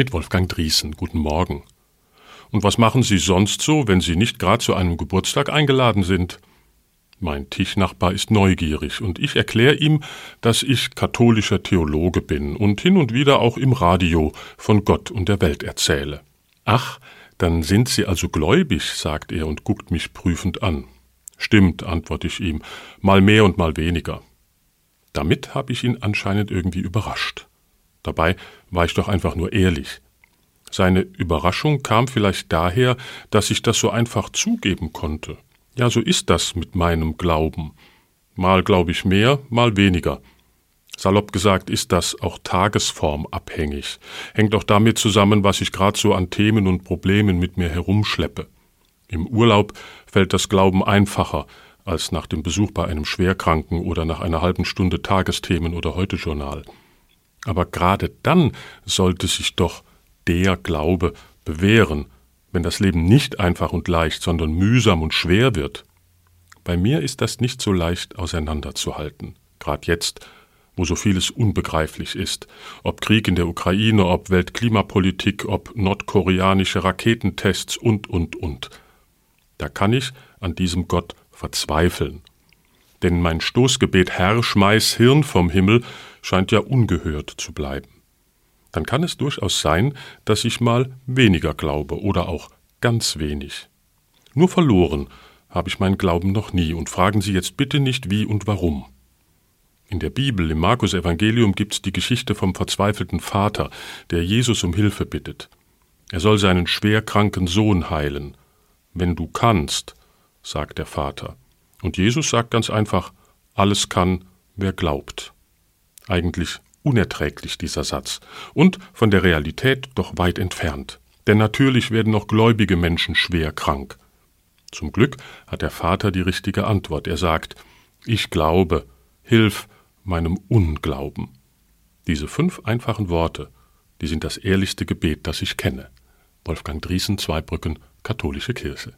mit Wolfgang Driesen. Guten Morgen. Und was machen Sie sonst so, wenn Sie nicht gerade zu einem Geburtstag eingeladen sind? Mein Tischnachbar ist neugierig und ich erkläre ihm, dass ich katholischer Theologe bin und hin und wieder auch im Radio von Gott und der Welt erzähle. Ach, dann sind Sie also gläubig, sagt er und guckt mich prüfend an. Stimmt, antworte ich ihm, mal mehr und mal weniger. Damit habe ich ihn anscheinend irgendwie überrascht. Dabei war ich doch einfach nur ehrlich. Seine Überraschung kam vielleicht daher, dass ich das so einfach zugeben konnte. Ja, so ist das mit meinem Glauben. Mal glaube ich mehr, mal weniger. Salopp gesagt ist das auch tagesformabhängig, hängt auch damit zusammen, was ich gerade so an Themen und Problemen mit mir herumschleppe. Im Urlaub fällt das Glauben einfacher als nach dem Besuch bei einem Schwerkranken oder nach einer halben Stunde Tagesthemen oder Heute-Journal. Aber gerade dann sollte sich doch der Glaube bewähren, wenn das Leben nicht einfach und leicht, sondern mühsam und schwer wird. Bei mir ist das nicht so leicht auseinanderzuhalten, gerade jetzt, wo so vieles unbegreiflich ist, ob Krieg in der Ukraine, ob Weltklimapolitik, ob nordkoreanische Raketentests und, und, und. Da kann ich an diesem Gott verzweifeln. Denn mein Stoßgebet Herr, schmeiß Hirn vom Himmel scheint ja ungehört zu bleiben. Dann kann es durchaus sein, dass ich mal weniger glaube oder auch ganz wenig. Nur verloren habe ich meinen Glauben noch nie und fragen Sie jetzt bitte nicht wie und warum. In der Bibel, im Markus Evangelium, gibt's die Geschichte vom verzweifelten Vater, der Jesus um Hilfe bittet. Er soll seinen schwerkranken Sohn heilen. Wenn du kannst, sagt der Vater. Und Jesus sagt ganz einfach, alles kann, wer glaubt. Eigentlich unerträglich dieser Satz und von der Realität doch weit entfernt. Denn natürlich werden auch gläubige Menschen schwer krank. Zum Glück hat der Vater die richtige Antwort. Er sagt, ich glaube, hilf meinem Unglauben. Diese fünf einfachen Worte, die sind das ehrlichste Gebet, das ich kenne. Wolfgang Driesen, Zweibrücken, Katholische Kirche.